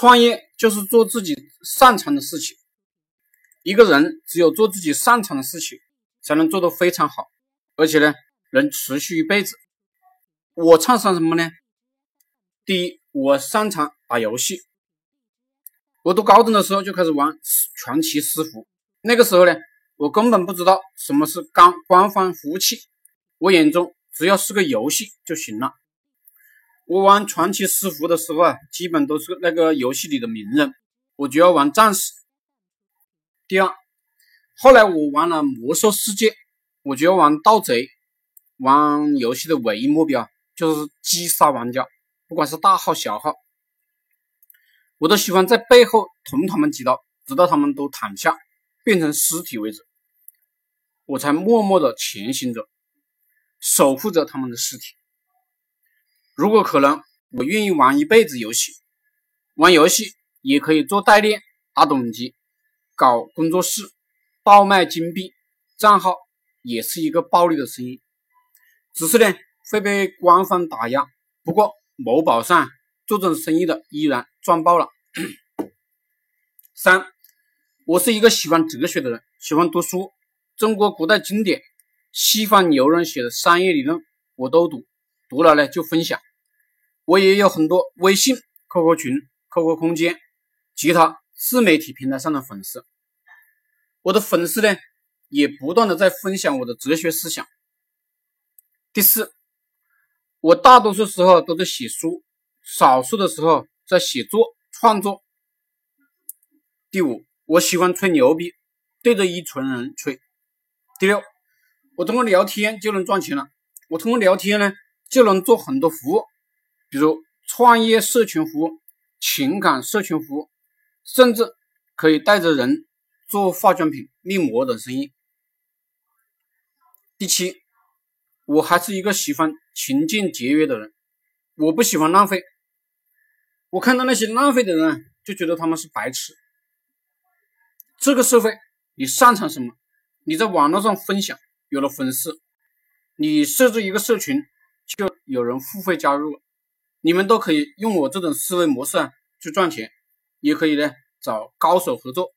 创业就是做自己擅长的事情。一个人只有做自己擅长的事情，才能做得非常好，而且呢，能持续一辈子。我擅长什么呢？第一，我擅长打游戏。我读高中的时候就开始玩传奇私服，那个时候呢，我根本不知道什么是官官方服务器，我眼中只要是个游戏就行了。我玩传奇私服的时候啊，基本都是那个游戏里的名人，我就要玩战士。第二，后来我玩了魔兽世界，我就要玩盗贼。玩游戏的唯一目标就是击杀玩家，不管是大号小号，我都喜欢在背后捅他们几刀，直到他们都躺下变成尸体为止，我才默默的前行着，守护着他们的尸体。如果可能，我愿意玩一辈子游戏。玩游戏也可以做代练、打等级、搞工作室、倒卖金币，账号也是一个暴利的生意。只是呢，会被官方打压。不过某宝上做这种生意的依然赚爆了。三，我是一个喜欢哲学的人，喜欢读书，中国古代经典、西方牛人写的商业理论我都读，读了呢就分享。我也有很多微信、QQ 群、QQ 空间、其他自媒体平台上的粉丝。我的粉丝呢，也不断的在分享我的哲学思想。第四，我大多数时候都在写书，少数的时候在写作创作。第五，我喜欢吹牛逼，对着一群人吹。第六，我通过聊天就能赚钱了。我通过聊天呢，就能做很多服务。比如创业社群服务、情感社群服务，甚至可以带着人做化妆品、面膜等生意。第七，我还是一个喜欢勤俭节约的人，我不喜欢浪费。我看到那些浪费的人，就觉得他们是白痴。这个社会，你擅长什么？你在网络上分享，有了粉丝，你设置一个社群，就有人付费加入了。你们都可以用我这种思维模式啊去赚钱，也可以呢找高手合作。